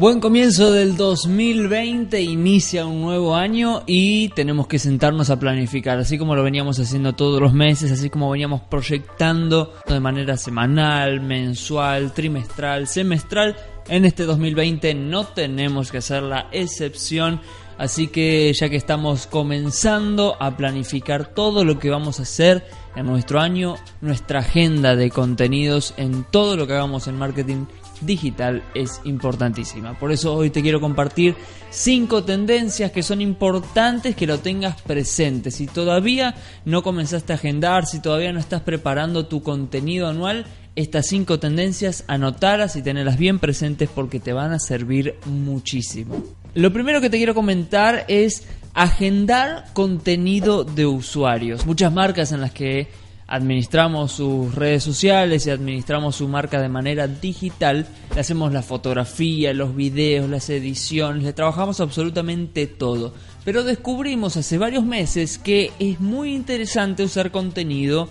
Buen comienzo del 2020, inicia un nuevo año y tenemos que sentarnos a planificar, así como lo veníamos haciendo todos los meses, así como veníamos proyectando de manera semanal, mensual, trimestral, semestral. En este 2020 no tenemos que hacer la excepción, así que ya que estamos comenzando a planificar todo lo que vamos a hacer en nuestro año, nuestra agenda de contenidos en todo lo que hagamos en marketing digital es importantísima. Por eso hoy te quiero compartir cinco tendencias que son importantes que lo tengas presente. Si todavía no comenzaste a agendar, si todavía no estás preparando tu contenido anual, estas cinco tendencias anotarlas y tenerlas bien presentes porque te van a servir muchísimo. Lo primero que te quiero comentar es agendar contenido de usuarios. Muchas marcas en las que administramos sus redes sociales y administramos su marca de manera digital, le hacemos la fotografía, los videos, las ediciones, le trabajamos absolutamente todo. Pero descubrimos hace varios meses que es muy interesante usar contenido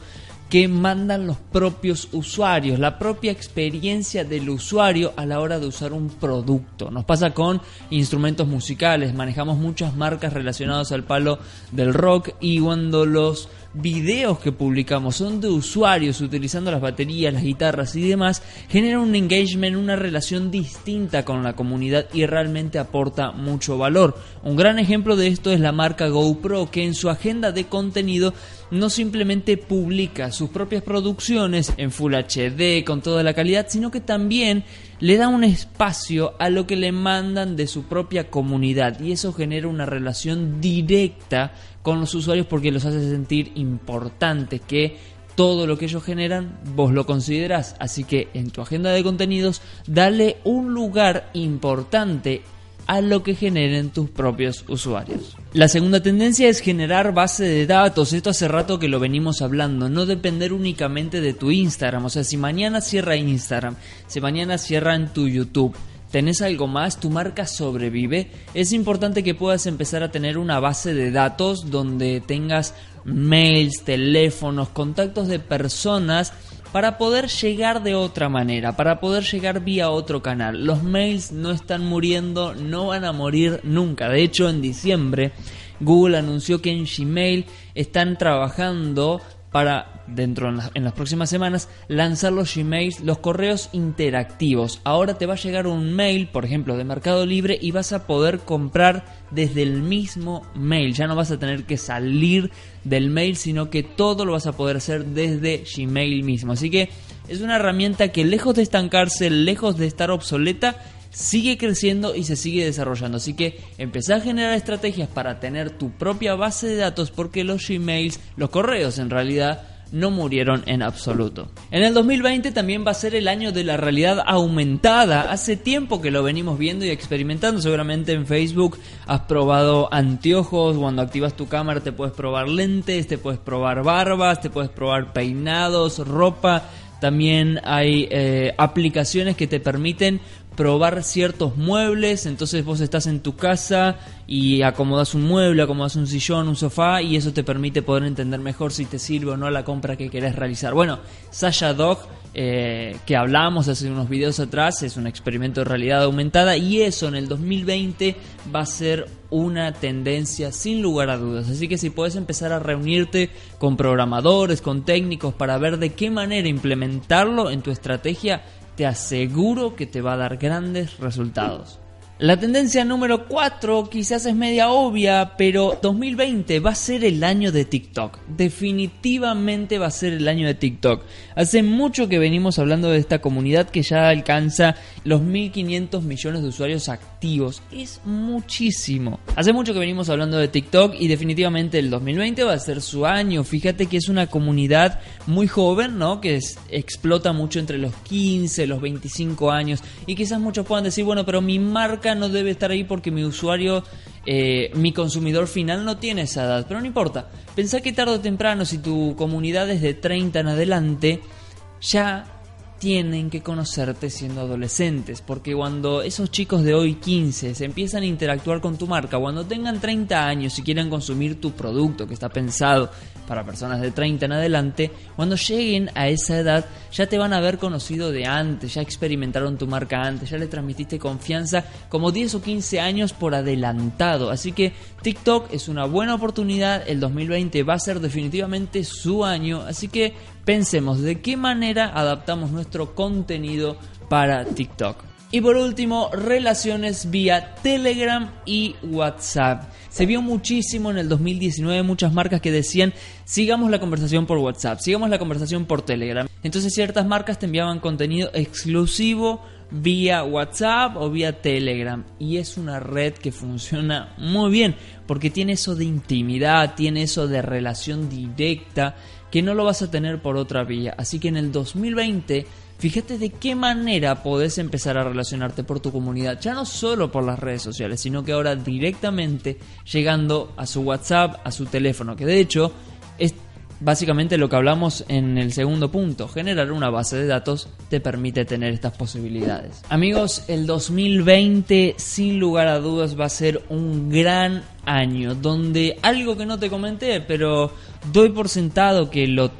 que mandan los propios usuarios, la propia experiencia del usuario a la hora de usar un producto. Nos pasa con instrumentos musicales, manejamos muchas marcas relacionadas al palo del rock y cuando los videos que publicamos son de usuarios utilizando las baterías, las guitarras y demás, genera un engagement, una relación distinta con la comunidad y realmente aporta mucho valor. Un gran ejemplo de esto es la marca GoPro que en su agenda de contenido no simplemente publica sus propias producciones en Full HD con toda la calidad, sino que también le da un espacio a lo que le mandan de su propia comunidad y eso genera una relación directa con los usuarios porque los hace sentir importantes, que todo lo que ellos generan vos lo considerás. Así que en tu agenda de contenidos dale un lugar importante a lo que generen tus propios usuarios. La segunda tendencia es generar base de datos. Esto hace rato que lo venimos hablando. No depender únicamente de tu Instagram. O sea, si mañana cierra Instagram, si mañana cierra en tu YouTube, ¿Tenés algo más? ¿Tu marca sobrevive? Es importante que puedas empezar a tener una base de datos donde tengas mails, teléfonos, contactos de personas para poder llegar de otra manera, para poder llegar vía otro canal. Los mails no están muriendo, no van a morir nunca. De hecho, en diciembre Google anunció que en Gmail están trabajando para dentro en, las próximas semanas lanzar los Gmails, los correos interactivos. Ahora te va a llegar un mail, por ejemplo, de Mercado Libre y vas a poder comprar desde el mismo mail. Ya no vas a tener que salir del mail, sino que todo lo vas a poder hacer desde Gmail mismo. Así que es una herramienta que lejos de estancarse, lejos de estar obsoleta, sigue creciendo y se sigue desarrollando. Así que empezá a generar estrategias para tener tu propia base de datos porque los Gmails, los correos en realidad, no murieron en absoluto. En el 2020 también va a ser el año de la realidad aumentada. Hace tiempo que lo venimos viendo y experimentando. Seguramente en Facebook has probado anteojos. Cuando activas tu cámara te puedes probar lentes, te puedes probar barbas, te puedes probar peinados, ropa. También hay eh, aplicaciones que te permiten probar ciertos muebles, entonces vos estás en tu casa y acomodas un mueble, acomodas un sillón, un sofá y eso te permite poder entender mejor si te sirve o no la compra que querés realizar. Bueno, Sasha Dog, eh, que hablamos hace unos videos atrás, es un experimento de realidad aumentada y eso en el 2020 va a ser una tendencia sin lugar a dudas. Así que si puedes empezar a reunirte con programadores, con técnicos para ver de qué manera implementarlo en tu estrategia, te aseguro que te va a dar grandes resultados. La tendencia número 4 quizás es media obvia, pero 2020 va a ser el año de TikTok. Definitivamente va a ser el año de TikTok. Hace mucho que venimos hablando de esta comunidad que ya alcanza los 1.500 millones de usuarios activos. Es muchísimo. Hace mucho que venimos hablando de TikTok y definitivamente el 2020 va a ser su año. Fíjate que es una comunidad muy joven, ¿no? Que explota mucho entre los 15, los 25 años. Y quizás muchos puedan decir, bueno, pero mi marca no debe estar ahí porque mi usuario, eh, mi consumidor final no tiene esa edad. Pero no importa. Pensá que tarde o temprano, si tu comunidad es de 30 en adelante, ya tienen que conocerte siendo adolescentes, porque cuando esos chicos de hoy 15 se empiezan a interactuar con tu marca, cuando tengan 30 años y quieran consumir tu producto que está pensado para personas de 30 en adelante, cuando lleguen a esa edad ya te van a haber conocido de antes, ya experimentaron tu marca antes, ya le transmitiste confianza como 10 o 15 años por adelantado. Así que TikTok es una buena oportunidad, el 2020 va a ser definitivamente su año, así que pensemos de qué manera adaptamos nuestro contenido para TikTok. Y por último, relaciones vía Telegram y WhatsApp. Se vio muchísimo en el 2019 muchas marcas que decían sigamos la conversación por WhatsApp, sigamos la conversación por Telegram. Entonces ciertas marcas te enviaban contenido exclusivo vía WhatsApp o vía Telegram. Y es una red que funciona muy bien porque tiene eso de intimidad, tiene eso de relación directa que no lo vas a tener por otra vía. Así que en el 2020 Fíjate de qué manera podés empezar a relacionarte por tu comunidad, ya no solo por las redes sociales, sino que ahora directamente llegando a su WhatsApp, a su teléfono, que de hecho básicamente lo que hablamos en el segundo punto, generar una base de datos te permite tener estas posibilidades. Amigos, el 2020 sin lugar a dudas va a ser un gran año donde algo que no te comenté, pero doy por sentado que lo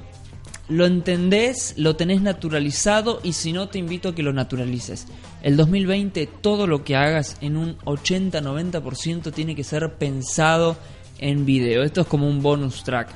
lo entendés, lo tenés naturalizado y si no te invito a que lo naturalices. El 2020 todo lo que hagas en un 80-90% tiene que ser pensado en video. Esto es como un bonus track.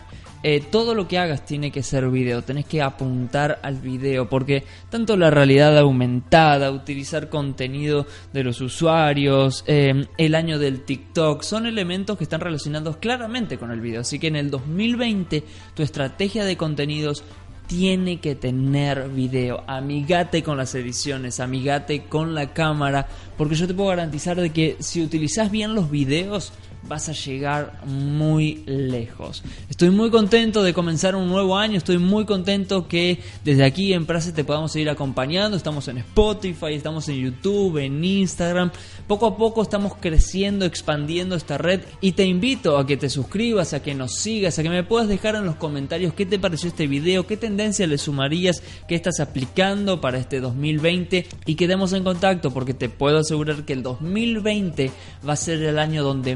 Eh, todo lo que hagas tiene que ser video, tenés que apuntar al video, porque tanto la realidad aumentada, utilizar contenido de los usuarios, eh, el año del TikTok, son elementos que están relacionados claramente con el video. Así que en el 2020 tu estrategia de contenidos tiene que tener video. Amigate con las ediciones, amigate con la cámara, porque yo te puedo garantizar de que si utilizas bien los videos, vas a llegar muy lejos. Estoy muy contento de comenzar un nuevo año, estoy muy contento que desde aquí en Prase te podamos seguir acompañando, estamos en Spotify, estamos en YouTube, en Instagram, poco a poco estamos creciendo, expandiendo esta red y te invito a que te suscribas, a que nos sigas, a que me puedas dejar en los comentarios qué te pareció este video, qué tendencia le sumarías, qué estás aplicando para este 2020 y quedemos en contacto porque te puedo asegurar que el 2020 va a ser el año donde